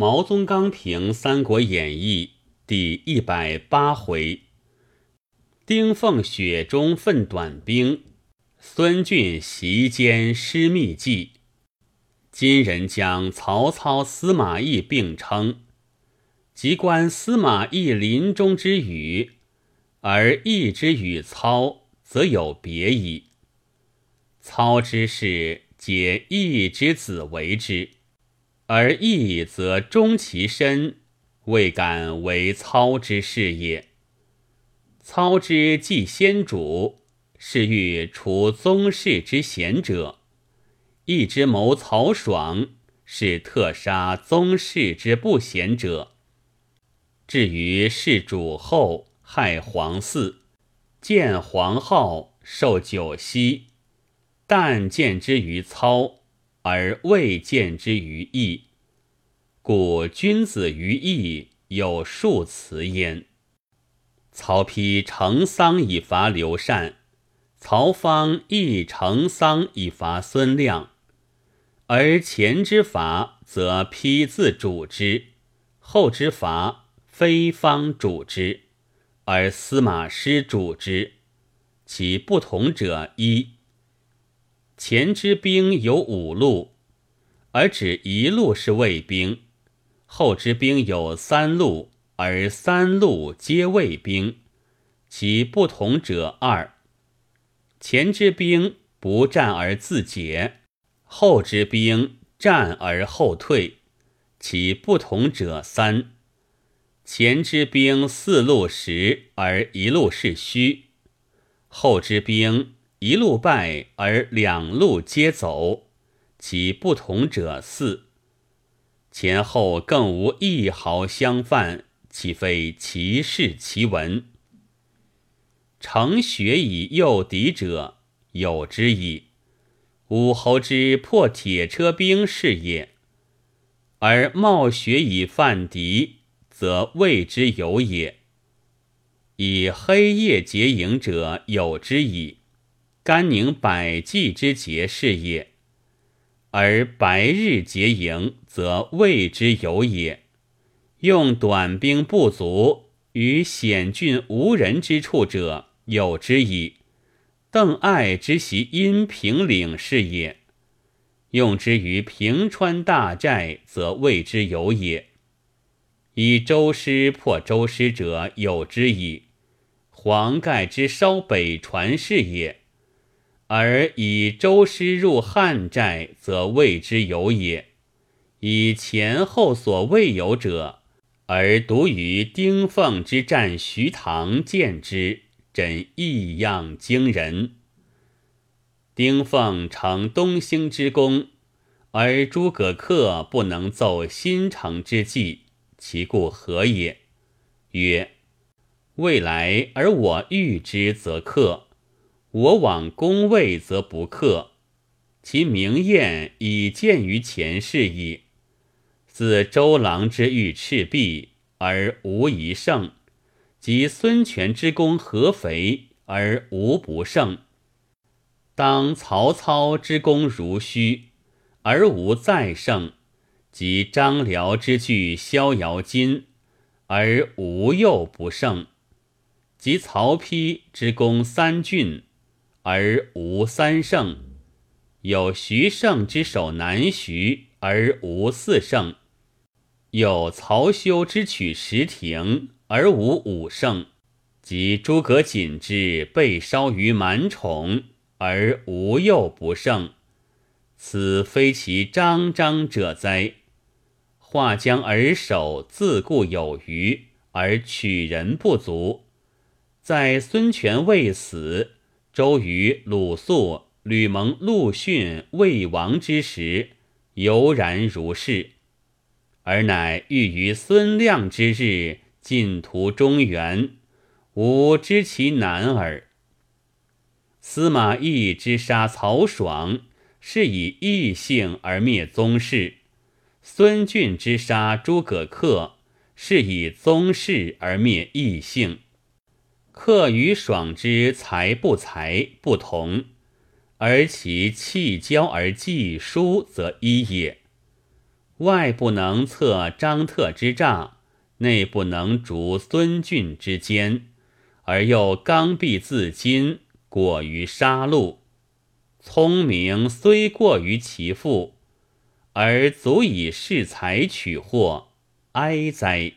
毛宗岗评《三国演义》第一百八回：丁奉雪中奋短兵，孙峻席间失秘计。今人将曹操、司马懿并称，即观司马懿临终之语，而懿之与操，则有别矣。操之事，皆懿之子为之。而义则终其身，未敢为操之事也。操之既先主，是欲除宗室之贤者；义之谋曹爽，是特杀宗室之不贤者。至于弑主后，害皇嗣，见皇后，受九锡，但见之于操。而未见之于义，故君子于义有数辞焉。曹丕成丧以伐刘禅，曹芳亦成丧以伐孙亮。而前之伐，则丕自主之；后之伐，非方主之，而司马师主之。其不同者一。前之兵有五路，而只一路是卫兵；后之兵有三路，而三路皆卫兵。其不同者二：前之兵不战而自解，后之兵战而后退。其不同者三：前之兵四路实，而一路是虚；后之兵。一路败而两路皆走，其不同者四。前后更无一毫相犯，岂非其事其文？乘雪以诱敌者有之矣。武侯之破铁车兵是也，而冒雪以犯敌，则谓之有也。以黑夜结营者有之矣。甘宁百计之节是也，而白日结营，则谓之有也。用短兵不足于险峻无人之处者有之矣。邓艾之袭阴平岭是也，用之于平川大寨，则谓之有也。以周师破周师者有之矣。黄盖之烧北船是也。而以周师入汉寨，则谓之有也；以前后所未有者，而独于丁奉之战徐唐见之，真异样惊人。丁奉成东兴之功，而诸葛恪不能奏新城之计，其故何也？曰：未来而我欲之，则克。我往攻魏，则不克。其明艳已见于前世矣。自周郎之欲赤壁，而无一胜；及孙权之攻合肥，而无不胜。当曹操之攻如须，而无再胜；及张辽之据逍遥津，而无又不胜；及曹丕之攻三郡。而无三胜，有徐盛之守南徐，而无四胜；有曹休之取石亭，而无五胜；及诸葛瑾之被烧于满宠，而无又不胜。此非其张张者哉？画将而守，自固有余，而取人不足。在孙权未死。周瑜、鲁肃、吕蒙、陆逊未亡之时，犹然如是；而乃欲于孙亮之日，尽图中原，吾知其难耳。司马懿之杀曹爽，是以异性而灭宗室；孙峻之杀诸葛恪，是以宗室而灭异性。客与爽之才不才不同，而其气交而寄书，则一也。外不能测张特之诈，内不能逐孙峻之奸，而又刚愎自矜，过于杀戮。聪明虽过于其父，而足以恃才取货，哀哉！